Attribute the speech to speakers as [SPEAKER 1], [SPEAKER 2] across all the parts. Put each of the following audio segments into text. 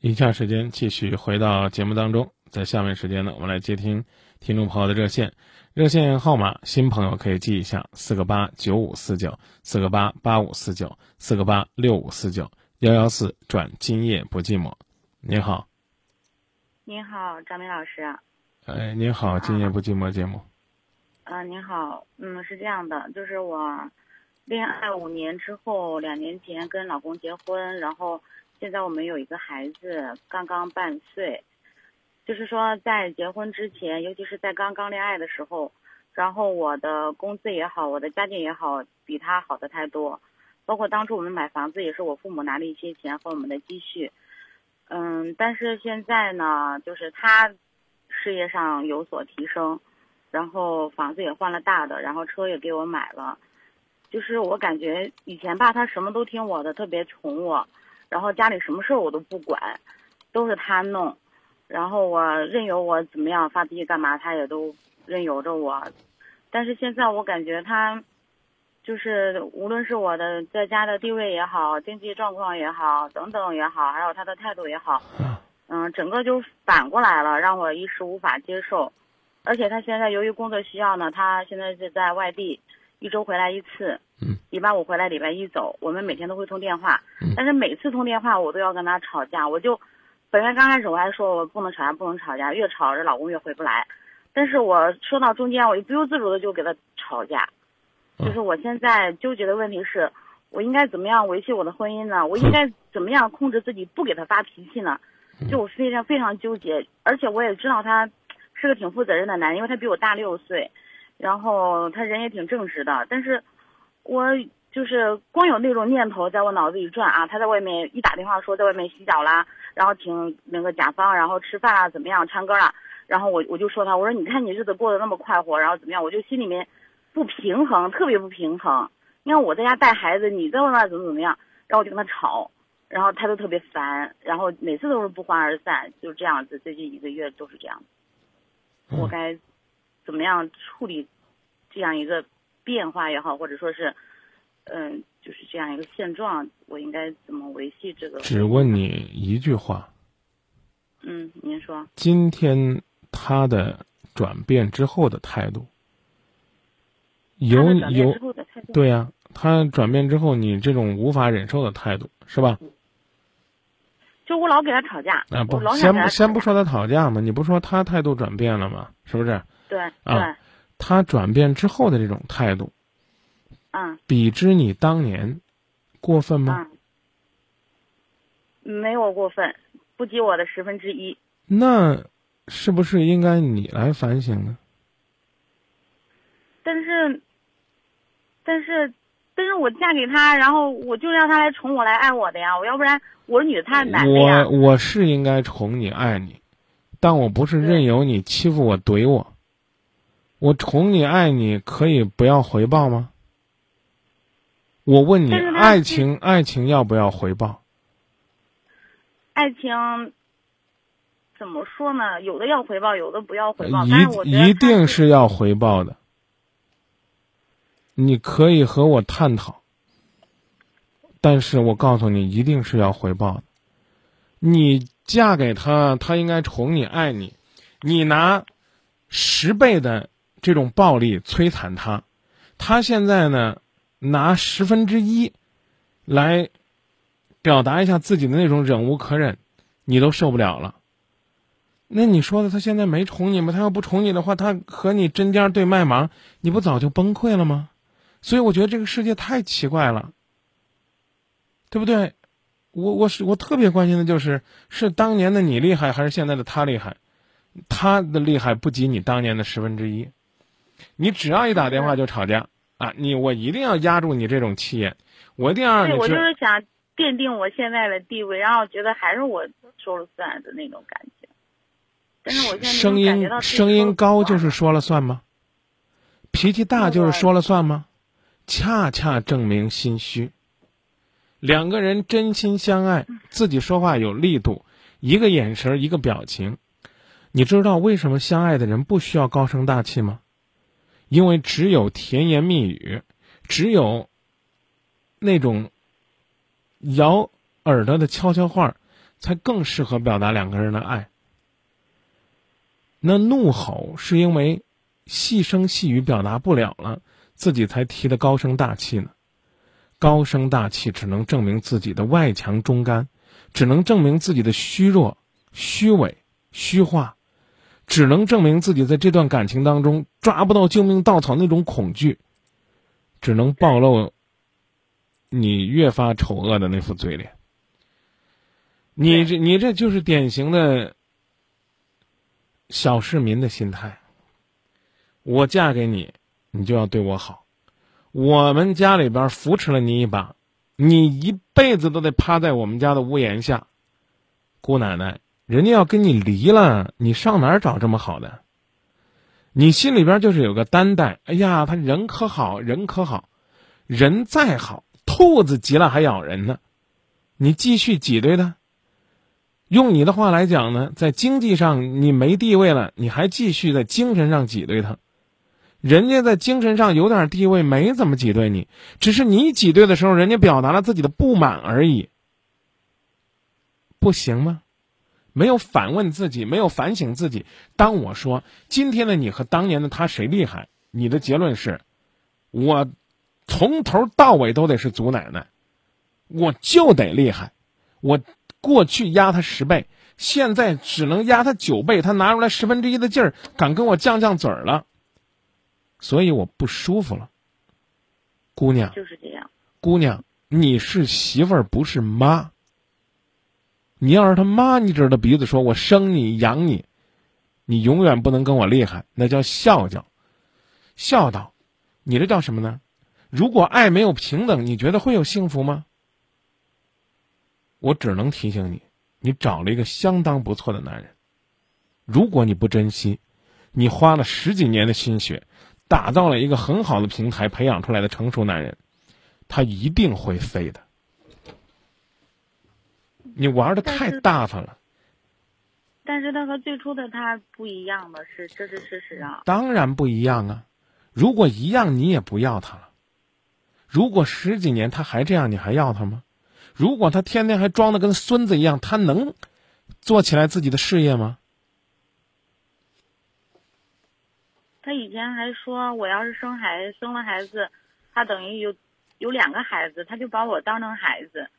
[SPEAKER 1] 以下时间继续回到节目当中，在下面时间呢，我们来接听听众朋友的热线，热线号码新朋友可以记一下：四个八九五四九，四个八八五四九，四个八六五四九幺幺四转今夜不寂寞。您好，
[SPEAKER 2] 您好，张明老师。
[SPEAKER 1] 哎，您好，今夜不寂寞节目。
[SPEAKER 2] 嗯，您好，嗯，是这样的，就是我恋爱五年之后，两年前跟老公结婚，然后。现在我们有一个孩子，刚刚半岁，就是说在结婚之前，尤其是在刚刚恋爱的时候，然后我的工资也好，我的家境也好，比他好的太多，包括当初我们买房子也是我父母拿了一些钱和我们的积蓄，嗯，但是现在呢，就是他事业上有所提升，然后房子也换了大的，然后车也给我买了，就是我感觉以前吧，他什么都听我的，特别宠我。然后家里什么事儿我都不管，都是他弄，然后我任由我怎么样发脾气干嘛，他也都任由着我。但是现在我感觉他，就是无论是我的在家的地位也好，经济状况也好，等等也好，还有他的态度也好，嗯，整个就反过来了，让我一时无法接受。而且他现在由于工作需要呢，他现在是在外地。一周回来一次，
[SPEAKER 1] 嗯，
[SPEAKER 2] 礼拜五回来，礼拜一走。我们每天都会通电话，但是每次通电话我都要跟他吵架。我就本来刚开始我还说我不能吵架，不能吵架，越吵这老公越回不来。但是我说到中间，我就不由自主的就给他吵架。就是我现在纠结的问题是，我应该怎么样维系我的婚姻呢？我应该怎么样控制自己不给他发脾气呢？就我非常非常纠结，而且我也知道他是个挺负责任的男人，因为他比我大六岁。然后他人也挺正直的，但是，我就是光有那种念头在我脑子里转啊。他在外面一打电话说在外面洗脚啦，然后请那个甲方，然后吃饭啊，怎么样，唱歌啦。然后我我就说他，我说你看你日子过得那么快活，然后怎么样？我就心里面不平衡，特别不平衡。你看我在家带孩子，你在外面怎么怎么样？然后我就跟他吵，然后他都特别烦，然后每次都是不欢而散，就这样子。最近一个月都是这样，我该。怎么样处理这样一个变化也好，或者说是，嗯，就是这样一个现状，我应该怎么维系这个？
[SPEAKER 1] 只问你一句话。
[SPEAKER 2] 嗯，您说。
[SPEAKER 1] 今天他的转变之后的态度，有有对呀，他转变之后，你这种无法忍受的态度是吧？
[SPEAKER 2] 就我老给他吵架。
[SPEAKER 1] 啊不，先不先不说他吵架嘛，你不说他态度转变了吗？是不是？
[SPEAKER 2] 对啊，
[SPEAKER 1] 他转变之后的这种态度，
[SPEAKER 2] 嗯，
[SPEAKER 1] 比之你当年过分吗？
[SPEAKER 2] 没有过分，不及我的十分之一。
[SPEAKER 1] 那是不是应该你来反省呢？
[SPEAKER 2] 但是，但是，但是我嫁给他，然后我就让他来宠我，来爱我的呀。我要不然我是女的，他是男的
[SPEAKER 1] 呀。我我是应该宠你、爱你，但我不是任由你欺负我、怼我。我宠你爱你可以不要回报吗？我问你，爱情爱情要不要回报？
[SPEAKER 2] 爱情怎么说呢？有的要回报，有的不要回报。
[SPEAKER 1] 一一定是要回报的。你可以和我探讨，但是我告诉你，一定是要回报的。你嫁给他，他应该宠你爱你，你拿十倍的。这种暴力摧残他，他现在呢，拿十分之一来表达一下自己的那种忍无可忍，你都受不了了。那你说的他现在没宠你吗？他要不宠你的话，他和你针尖对麦芒，你不早就崩溃了吗？所以我觉得这个世界太奇怪了，对不对？我我是我特别关心的就是，是当年的你厉害，还是现在的他厉害？他的厉害不及你当年的十分之一。你只要一打电话就吵架啊！你我一定要压住你这种气焰，我一定要让你。
[SPEAKER 2] 我就是想奠定我现在的地位，然后觉得还是我说了算的那种感觉。但是我现在
[SPEAKER 1] 声音声音高就是说了算吗？脾气大就是说了算吗？恰恰证明心虚。两个人真心相爱，自己说话有力度，一个眼神一个表情，你知道为什么相爱的人不需要高声大气吗？因为只有甜言蜜语，只有那种咬耳朵的悄悄话，才更适合表达两个人的爱。那怒吼是因为细声细语表达不了了，自己才提的高声大气呢。高声大气只能证明自己的外强中干，只能证明自己的虚弱、虚伪、虚化，只能证明自己在这段感情当中抓不到救命稻草那种恐惧，只能暴露你越发丑恶的那副嘴脸。你这你这就是典型的小市民的心态。我嫁给你，你就要对我好。我们家里边扶持了你一把，你一辈子都得趴在我们家的屋檐下。姑奶奶，人家要跟你离了，你上哪儿找这么好的？你心里边就是有个担待。哎呀，他人可好，人可好，人再好，兔子急了还咬人呢。你继续挤兑他。用你的话来讲呢，在经济上你没地位了，你还继续在精神上挤兑他。人家在精神上有点地位，没怎么挤兑你，只是你挤兑的时候，人家表达了自己的不满而已，不行吗？没有反问自己，没有反省自己。当我说今天的你和当年的他谁厉害，你的结论是，我从头到尾都得是祖奶奶，我就得厉害。我过去压他十倍，现在只能压他九倍，他拿出来十分之一的劲儿，敢跟我犟犟嘴儿了。所以我不舒服了，姑娘。
[SPEAKER 2] 就是这样。
[SPEAKER 1] 姑娘，你是媳妇儿，不是妈。你要是他妈，你指着鼻子说：“我生你养你，你永远不能跟我厉害。”那叫孝教，孝道。你这叫什么呢？如果爱没有平等，你觉得会有幸福吗？我只能提醒你，你找了一个相当不错的男人。如果你不珍惜，你花了十几年的心血。打造了一个很好的平台，培养出来的成熟男人，他一定会飞的。你玩的太大方了。
[SPEAKER 2] 但是他和最初的他不一样的是，这是事实啊。
[SPEAKER 1] 当然不一样啊！如果一样，你也不要他了。如果十几年他还这样，你还要他吗？如果他天天还装的跟孙子一样，他能做起来自己的事业吗？
[SPEAKER 2] 他以前还说，我要是生孩子生了孩子，他等于有有两个孩子，他就把我当成孩子。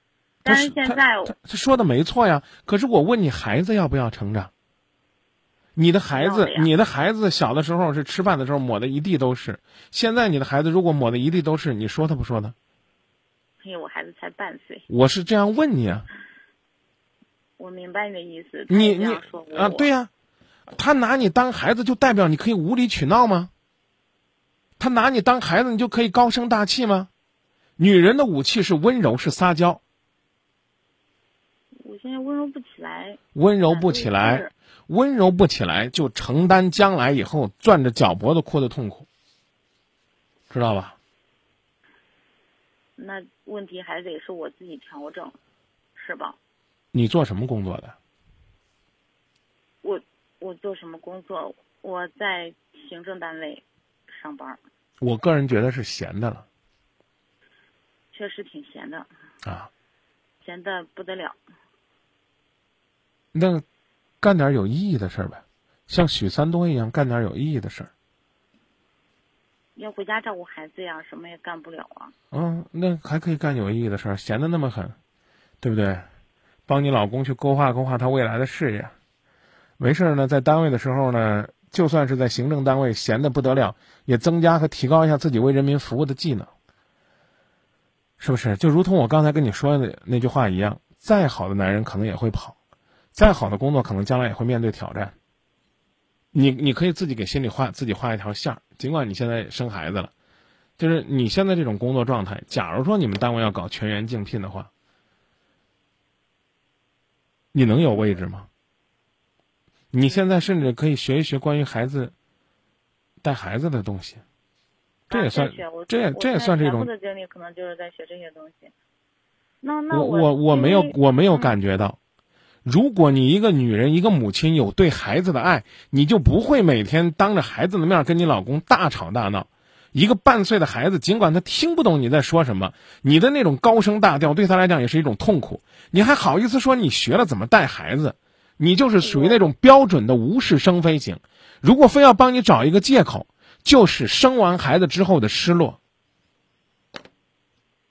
[SPEAKER 2] 但是现在
[SPEAKER 1] 他说的没错呀。可是我问你，孩子要不要成长？你的孩子，你的孩子小的时候是吃饭的时候抹的一地都是。现在你的孩子如果抹的一地都是，你说他不说他？
[SPEAKER 2] 哎呦，我孩子才半岁。
[SPEAKER 1] 我是这样问你啊。
[SPEAKER 2] 我明白你的意思。
[SPEAKER 1] 你你啊，对呀。他拿你当孩子，就代表你可以无理取闹吗？他拿你当孩子，你就可以高声大气吗？女人的武器是温柔，是撒娇。
[SPEAKER 2] 我现在温柔不起来。
[SPEAKER 1] 温柔不起来，温柔不起来，就承担将来以后攥着脚脖子哭的痛苦，知道吧？
[SPEAKER 2] 那问题还得是我自己调整，是吧？
[SPEAKER 1] 你做什么工作的？
[SPEAKER 2] 我。我做什么工作？我在行政单位上班。
[SPEAKER 1] 我个人觉得是闲的了。
[SPEAKER 2] 确实挺闲的。
[SPEAKER 1] 啊。
[SPEAKER 2] 闲的不得了。
[SPEAKER 1] 那干点有意义的事儿呗，像许三多一样干点有意义的事儿。
[SPEAKER 2] 要回家照顾孩子呀，什么也干不了啊。
[SPEAKER 1] 嗯，那还可以干有意义的事儿，闲的那么狠，对不对？帮你老公去勾画勾画他未来的事业。没事呢，在单位的时候呢，就算是在行政单位闲的不得了，也增加和提高一下自己为人民服务的技能，是不是？就如同我刚才跟你说的那句话一样，再好的男人可能也会跑，再好的工作可能将来也会面对挑战。你你可以自己给心里画自己画一条线儿，尽管你现在生孩子了，就是你现在这种工作状态，假如说你们单位要搞全员竞聘的话，你能有位置吗？你现在甚至可以学一学关于孩子带孩子的东西，这也算，这也这也算这种。
[SPEAKER 2] 的经历可能就是在学这些东西。那那我
[SPEAKER 1] 我我没有我没有感觉到，如果你一个女人一个母亲有对孩子的爱，你就不会每天当着孩子的面跟你老公大吵大闹。一个半岁的孩子，尽管他听不懂你在说什么，你的那种高声大调对他来讲也是一种痛苦。你还好意思说你学了怎么带孩子？你就是属于那种标准的无事生非型。如果非要帮你找一个借口，就是生完孩子之后的失落。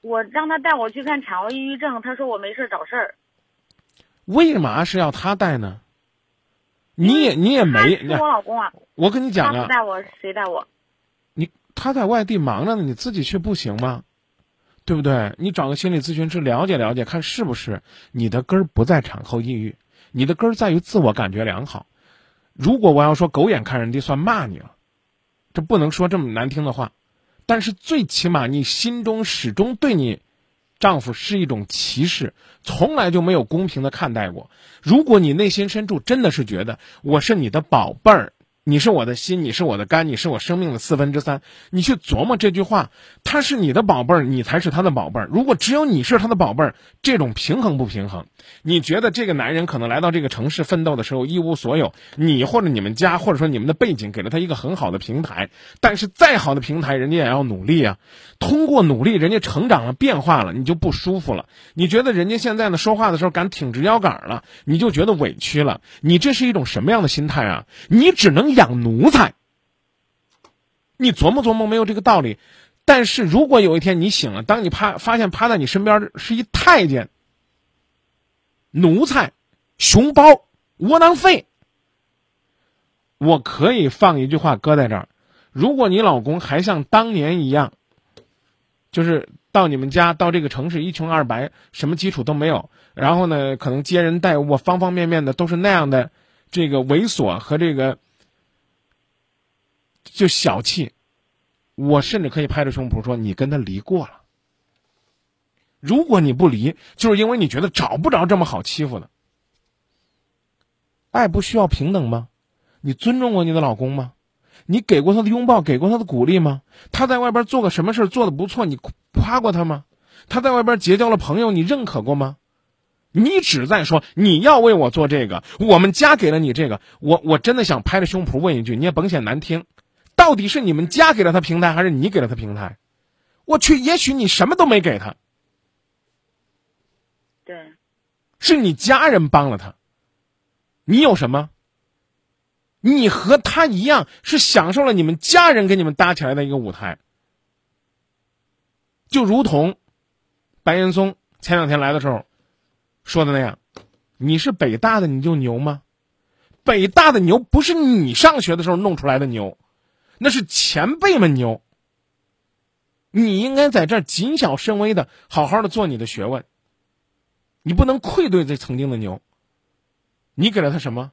[SPEAKER 2] 我让他带我去看产后抑郁症，他说我没事找事儿。
[SPEAKER 1] 为嘛是要他带呢？你也你也没。
[SPEAKER 2] 是我老公啊。
[SPEAKER 1] 我跟你讲啊。
[SPEAKER 2] 他带我，谁带我？
[SPEAKER 1] 你他在外地忙着呢，你自己去不行吗？对不对？你找个心理咨询师了解了解，看是不是你的根儿不在产后抑郁，你的根儿在于自我感觉良好。如果我要说狗眼看人低，算骂你了。这不能说这么难听的话，但是最起码你心中始终对你丈夫是一种歧视，从来就没有公平的看待过。如果你内心深处真的是觉得我是你的宝贝儿。你是我的心，你是我的肝，你是我生命的四分之三。你去琢磨这句话，他是你的宝贝儿，你才是他的宝贝儿。如果只有你是他的宝贝儿，这种平衡不平衡？你觉得这个男人可能来到这个城市奋斗的时候一无所有，你或者你们家或者说你们的背景给了他一个很好的平台，但是再好的平台，人家也要努力啊。通过努力，人家成长了，变化了，你就不舒服了。你觉得人家现在呢说话的时候敢挺直腰杆了，你就觉得委屈了。你这是一种什么样的心态啊？你只能。养奴才，你琢磨琢磨没有这个道理。但是如果有一天你醒了，当你趴发现趴在你身边的是一太监、奴才、熊包、窝囊废，我可以放一句话搁在这儿：如果你老公还像当年一样，就是到你们家到这个城市一穷二白，什么基础都没有，然后呢，可能接人待物方方面面的都是那样的，这个猥琐和这个。就小气，我甚至可以拍着胸脯说你跟他离过了。如果你不离，就是因为你觉得找不着这么好欺负的。爱不需要平等吗？你尊重过你的老公吗？你给过他的拥抱，给过他的鼓励吗？他在外边做个什么事做的不错，你夸过他吗？他在外边结交了朋友，你认可过吗？你只在说你要为我做这个，我们家给了你这个，我我真的想拍着胸脯问一句，你也甭嫌难听。到底是你们家给了他平台，还是你给了他平台？我去，也许你什么都没给他。
[SPEAKER 2] 对，
[SPEAKER 1] 是你家人帮了他。你有什么？你和他一样，是享受了你们家人给你们搭起来的一个舞台。就如同白岩松前两天来的时候说的那样，你是北大的你就牛吗？北大的牛不是你上学的时候弄出来的牛。那是前辈们牛，你应该在这谨小慎微的，好好的做你的学问。你不能愧对这曾经的牛。你给了他什么？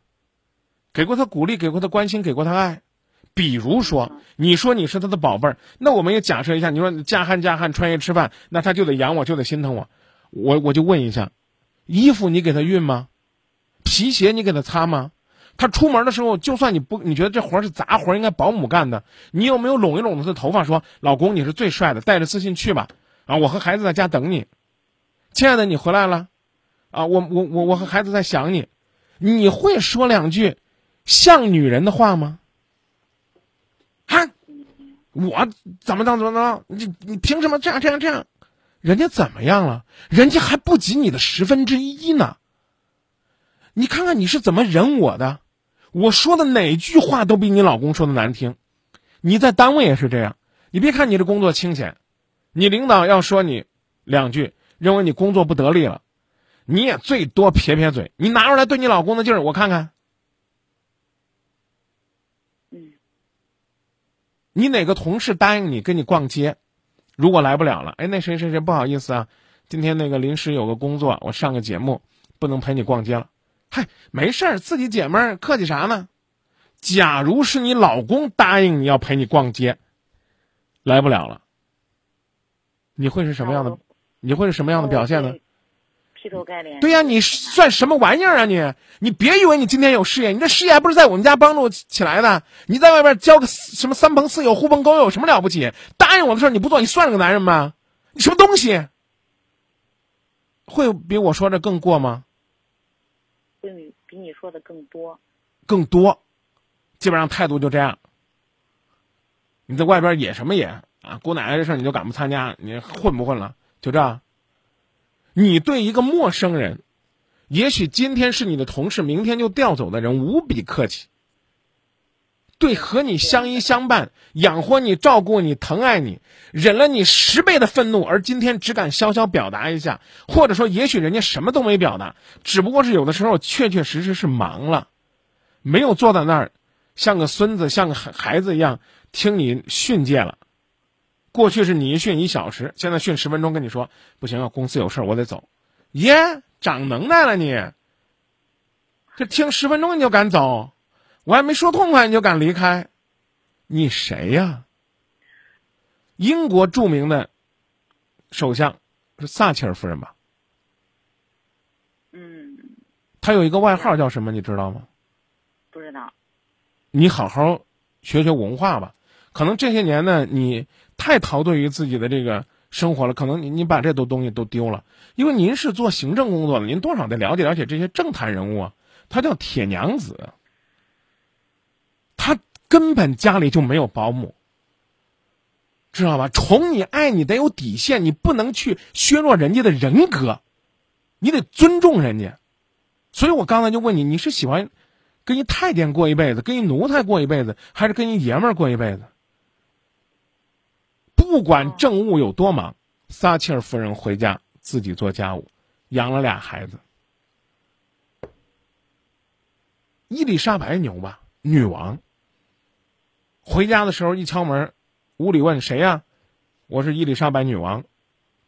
[SPEAKER 1] 给过他鼓励，给过他关心，给过他爱。比如说，你说你是他的宝贝儿，那我们也假设一下，你说嫁汉嫁汉穿衣吃饭，那他就得养我，就得心疼我。我我就问一下，衣服你给他熨吗？皮鞋你给他擦吗？他出门的时候，就算你不，你觉得这活是杂活，应该保姆干的，你有没有拢一拢他的头发，说：“老公，你是最帅的，带着自信去吧。”啊，我和孩子在家等你，亲爱的，你回来了，啊，我我我我和孩子在想你，你会说两句像女人的话吗？哈，我怎么当怎么着？你你凭什么这样这样这样？人家怎么样了？人家还不及你的十分之一呢。你看看你是怎么忍我的？我说的哪句话都比你老公说的难听，你在单位也是这样。你别看你的工作清闲，你领导要说你两句，认为你工作不得力了，你也最多撇撇嘴。你拿出来对你老公的劲儿，我看看。你哪个同事答应你跟你逛街，如果来不了了，哎，那谁谁谁不好意思啊，今天那个临时有个工作，我上个节目，不能陪你逛街了。嗨，没事儿，自己姐们儿客气啥呢？假如是你老公答应你要陪你逛街，来不了了，你会是什么样的？你会是什么样的表现呢？
[SPEAKER 2] 劈头盖脸。
[SPEAKER 1] 对呀，你算什么玩意儿啊你？你别以为你今天有事业，你这事业还不是在我们家帮助起来的？你在外边交个什么三朋四友、狐朋狗友，什么了不起？答应我的事儿你不做，你算是个男人吗？你什么东西？会比我说的更过吗？
[SPEAKER 2] 比你说的更多，
[SPEAKER 1] 更多，基本上态度就这样。你在外边野什么野啊？姑奶奶这事儿你就敢不参加？你混不混了？就这？你对一个陌生人，也许今天是你的同事，明天就调走的人，无比客气。对和你相依相伴、养活你、照顾你、疼爱你、忍了你十倍的愤怒，而今天只敢潇潇表达一下，或者说，也许人家什么都没表达，只不过是有的时候确确实实是忙了，没有坐在那儿，像个孙子、像个孩孩子一样听你训诫了。过去是你一训一小时，现在训十分钟，跟你说不行啊，公司有事我得走。耶，长能耐了你，这听十分钟你就敢走？我还没说痛快，你就敢离开？你谁呀？英国著名的首相是撒切尔夫人吧？
[SPEAKER 2] 嗯，
[SPEAKER 1] 她有一个外号叫什么？你知道吗？
[SPEAKER 2] 不知道。
[SPEAKER 1] 你好好学学文化吧。可能这些年呢，你太陶醉于自己的这个生活了，可能你你把这都东西都丢了。因为您是做行政工作的，您多少得了解了解这些政坛人物啊。她叫铁娘子。他根本家里就没有保姆，知道吧？宠你爱你得有底线，你不能去削弱人家的人格，你得尊重人家。所以我刚才就问你，你是喜欢跟一太监过一辈子，跟一奴才过一辈子，还是跟一爷们儿过一辈子？不管政务有多忙，撒切尔夫人回家自己做家务，养了俩孩子。伊丽莎白牛吧，女王。回家的时候一敲门，屋里问谁呀？我是伊丽莎白女王，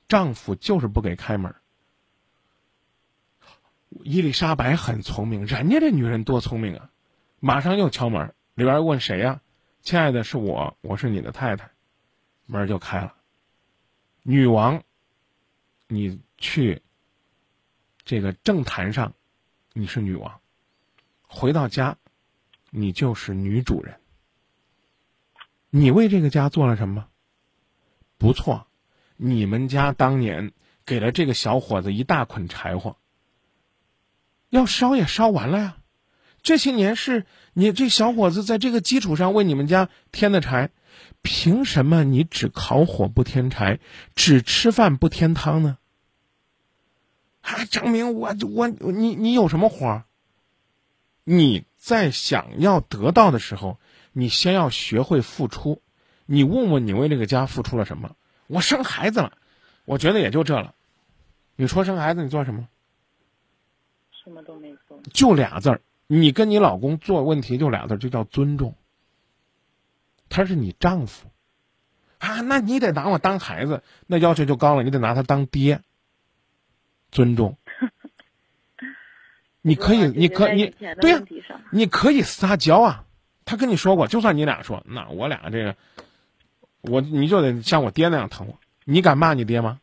[SPEAKER 1] 丈夫就是不给开门。伊丽莎白很聪明，人家这女人多聪明啊！马上又敲门，里边问谁呀？亲爱的，是我，我是你的太太。门就开了。女王，你去这个政坛上，你是女王；回到家，你就是女主人。你为这个家做了什么？不错，你们家当年给了这个小伙子一大捆柴火，要烧也烧完了呀。这些年是你这小伙子在这个基础上为你们家添的柴，凭什么你只烤火不添柴，只吃饭不添汤呢？啊，张明我我你你有什么活？你在想要得到的时候。你先要学会付出，你问问你为这个家付出了什么？我生孩子了，我觉得也就这了。你说生孩子你做什么？
[SPEAKER 2] 什么都没做。
[SPEAKER 1] 就俩字儿，你跟你老公做问题就俩字儿，就叫尊重。他是你丈夫，啊，那你得拿我当孩子，那要求就高了，你得拿他当爹。尊重。你可以，你可你对呀，你可以撒娇啊。他跟你说过，就算你俩说，那我俩这个，我你就得像我爹那样疼我。你敢骂你爹吗？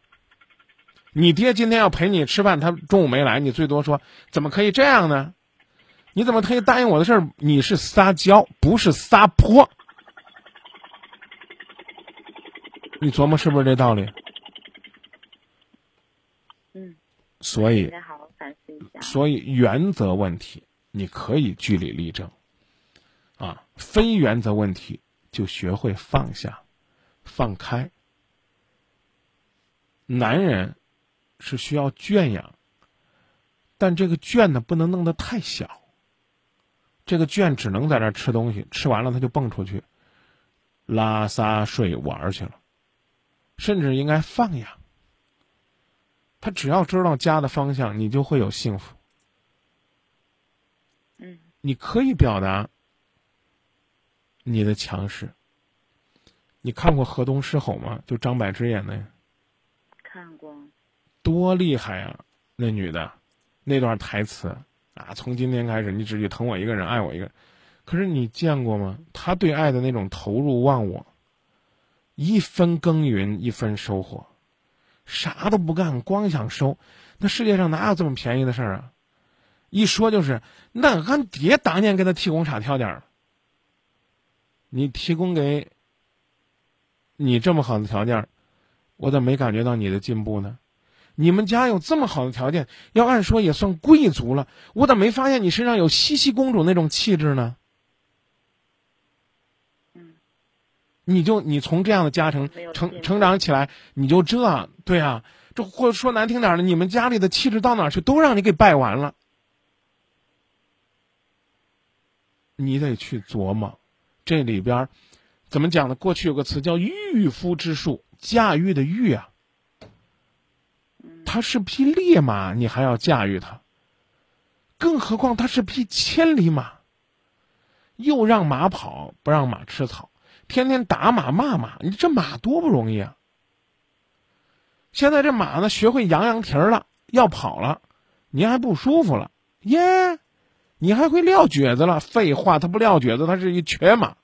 [SPEAKER 1] 你爹今天要陪你吃饭，他中午没来，你最多说怎么可以这样呢？你怎么可以答应我的事儿？你是撒娇，不是撒泼。你琢磨是不是这道理？
[SPEAKER 2] 嗯。
[SPEAKER 1] 所以。
[SPEAKER 2] 好好反思一下。
[SPEAKER 1] 所以原则问题，你可以据理力争。啊，非原则问题就学会放下、放开。男人是需要圈养，但这个圈呢不能弄得太小。这个圈只能在那吃东西，吃完了他就蹦出去拉撒睡玩去了，甚至应该放养。他只要知道家的方向，你就会有幸福。
[SPEAKER 2] 嗯，
[SPEAKER 1] 你可以表达。你的强势，你看过《河东狮吼》吗？就张柏芝演的。
[SPEAKER 2] 看过。
[SPEAKER 1] 多厉害啊！那女的，那段台词啊，从今天开始，你只许疼我一个人，爱我一个。可是你见过吗？她对爱的那种投入忘我，一分耕耘一分收获，啥都不干，光想收。那世界上哪有这么便宜的事儿啊？一说就是，那俺爹当年给他提供啥条件了？你提供给你这么好的条件，我怎么没感觉到你的进步呢？你们家有这么好的条件，要按说也算贵族了，我怎么没发现你身上有茜茜公主那种气质呢？
[SPEAKER 2] 嗯，
[SPEAKER 1] 你就你从这样的家庭成成长起来，你就这对啊，这或者说难听点的，你们家里的气质到哪去都让你给败完了。你得去琢磨，这里边怎么讲呢？过去有个词叫“驭夫之术”，驾驭的驭啊，它是匹烈马，你还要驾驭它，更何况它是匹千里马，又让马跑，不让马吃草，天天打马骂马，你这马多不容易啊！现在这马呢，学会扬扬蹄儿了，要跑了，您还不舒服了耶？你还会撂蹶子了？废话，他不撂蹶子，他是一瘸马。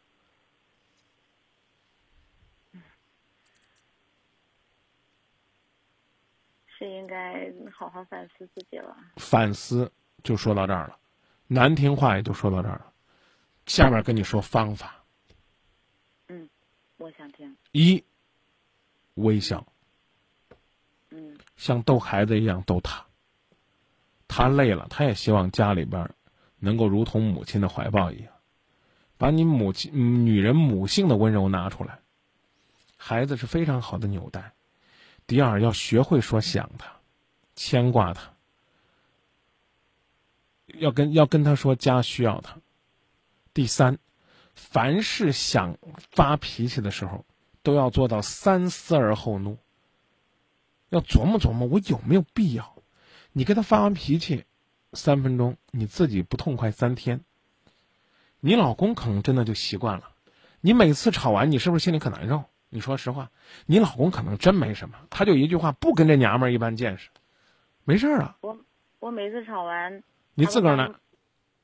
[SPEAKER 2] 是应该好好反思自己了。
[SPEAKER 1] 反思就说到这儿了，难听话也就说到这儿了。下面跟你说方法。
[SPEAKER 2] 嗯，我想听。
[SPEAKER 1] 一，微笑。
[SPEAKER 2] 嗯。
[SPEAKER 1] 像逗孩子一样逗他。他累了，他也希望家里边。能够如同母亲的怀抱一样，把你母亲女人母性的温柔拿出来。孩子是非常好的纽带。第二，要学会说想他，牵挂他，要跟要跟他说家需要他。第三，凡是想发脾气的时候，都要做到三思而后怒。要琢磨琢磨，我有没有必要？你跟他发完脾气。三分钟，你自己不痛快三天，你老公可能真的就习惯了。你每次吵完，你是不是心里可难受？你说实话，你老公可能真没什么，他就一句话，不跟这娘们儿一般见识，没事儿啊。
[SPEAKER 2] 我我每次吵完，
[SPEAKER 1] 你自个儿呢？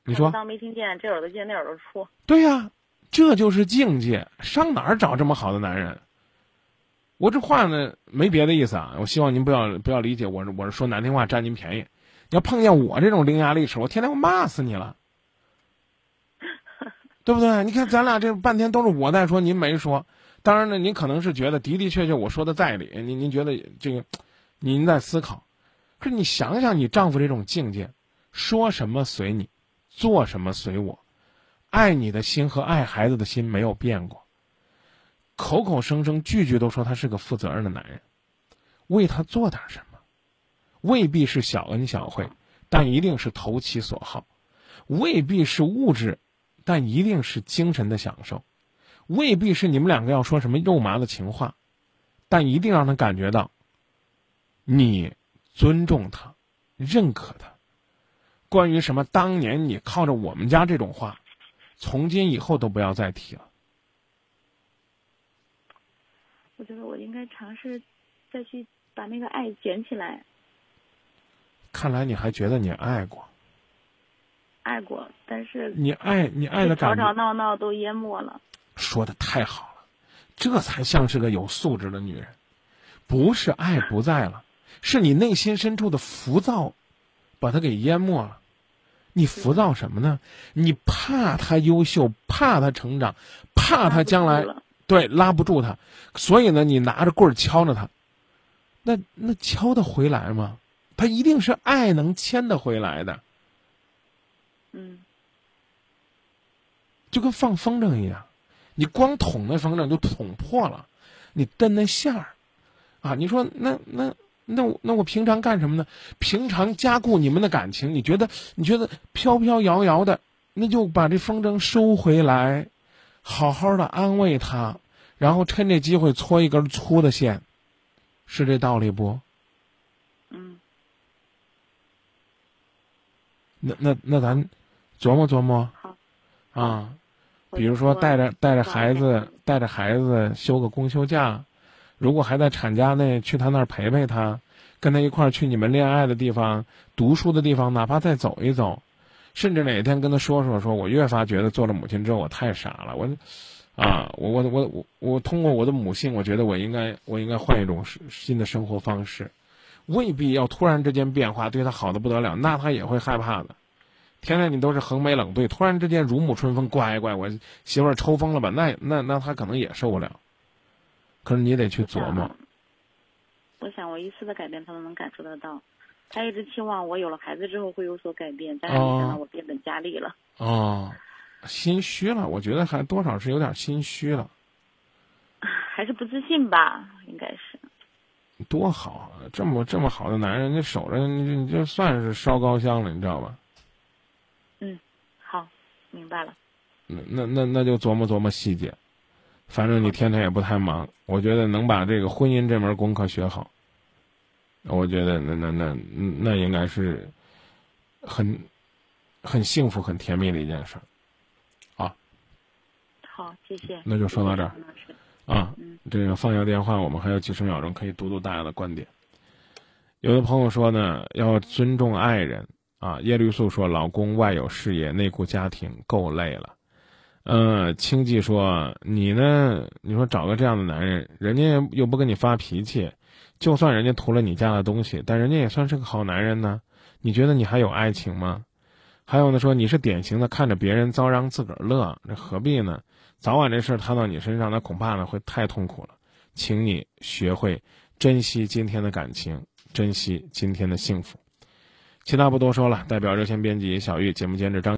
[SPEAKER 1] 你说
[SPEAKER 2] 当没听见，这耳朵进那耳朵出。
[SPEAKER 1] 对呀，这就是境界。上哪儿找这么好的男人？我这话呢，没别的意思啊。我希望您不要不要理解我，我是说难听话占您便宜。要碰见我这种伶牙俐齿，我天天我骂死你了，对不对？你看咱俩这半天都是我在说，您没说。当然呢，您可能是觉得的的确确我说的在理，您您觉得这个，您在思考。可是你想想，你丈夫这种境界，说什么随你，做什么随我，爱你的心和爱孩子的心没有变过，口口声声句句都说他是个负责任的男人，为他做点什么。未必是小恩小惠，但一定是投其所好；未必是物质，但一定是精神的享受；未必是你们两个要说什么肉麻的情话，但一定让他感觉到你尊重他、认可他。关于什么当年你靠着我们家这种话，从今以后都不要再提了。
[SPEAKER 2] 我觉得我应该尝试再去把那个爱捡起来。
[SPEAKER 1] 看来你还觉得你爱过，
[SPEAKER 2] 爱过，但是
[SPEAKER 1] 你爱你爱的感
[SPEAKER 2] 觉，吵吵闹闹都淹没了。
[SPEAKER 1] 说的太好了，这才像是个有素质的女人。不是爱不在了，是你内心深处的浮躁，把他给淹没了。你浮躁什么呢？你怕他优秀，怕他成长，怕他将来对拉不住他，所以呢，你拿着棍儿敲着他，那那敲得回来吗？他一定是爱能牵得回来的，
[SPEAKER 2] 嗯，
[SPEAKER 1] 就跟放风筝一样，你光捅那风筝就捅破了，你蹬那线儿，啊，你说那那那那我平常干什么呢？平常加固你们的感情，你觉得你觉得飘飘摇摇的，那就把这风筝收回来，好好的安慰他，然后趁这机会搓一根粗的线，是这道理不？那那那咱琢磨琢磨，啊，比如说带着带着孩子带着孩子休个公休假，如果还在产假内去他那儿陪陪他，跟他一块儿去你们恋爱的地方、读书的地方，哪怕再走一走，甚至哪天跟他说说，说我越发觉得做了母亲之后我太傻了，我，啊，我我我我我通过我的母性，我觉得我应该我应该换一种新的生活方式。未必要突然之间变化，对他好的不得了，那他也会害怕的。天天你都是横眉冷对，突然之间如沐春风，乖乖，我媳妇儿抽风了吧？那那那他可能也受不了。可是你得去琢磨。
[SPEAKER 2] 我想我一次的改变，他都能感受得到。他一直期望我有了孩子之后会有所改变，但是没想到我变本加厉了。
[SPEAKER 1] 哦，心虚了，我觉得还多少是有点心虚了。
[SPEAKER 2] 还是不自信吧，应该是。
[SPEAKER 1] 多好啊！这么这么好的男人，你守着你，你就算是烧高香了，你知道吧？
[SPEAKER 2] 嗯，好，明白了。
[SPEAKER 1] 那那那那就琢磨琢磨细节。反正你天天也不太忙，我觉得能把这个婚姻这门功课学好，我觉得那那那那应该是很很幸福、很甜蜜的一件事儿。
[SPEAKER 2] 啊，好，谢谢。
[SPEAKER 1] 那就说到这儿。啊，这个放下电话，我们还有几十秒钟可以读读大家的观点。有的朋友说呢，要尊重爱人啊。叶绿素说，老公外有事业，内顾家庭，够累了。嗯，清寂说，你呢？你说找个这样的男人，人家又不跟你发脾气，就算人家图了你家的东西，但人家也算是个好男人呢。你觉得你还有爱情吗？还有呢，说你是典型的看着别人遭让自个儿乐，那何必呢？早晚这事儿摊到你身上，那恐怕呢会太痛苦了。请你学会珍惜今天的感情，珍惜今天的幸福。其他不多说了。代表热线编辑小玉，节目监制张。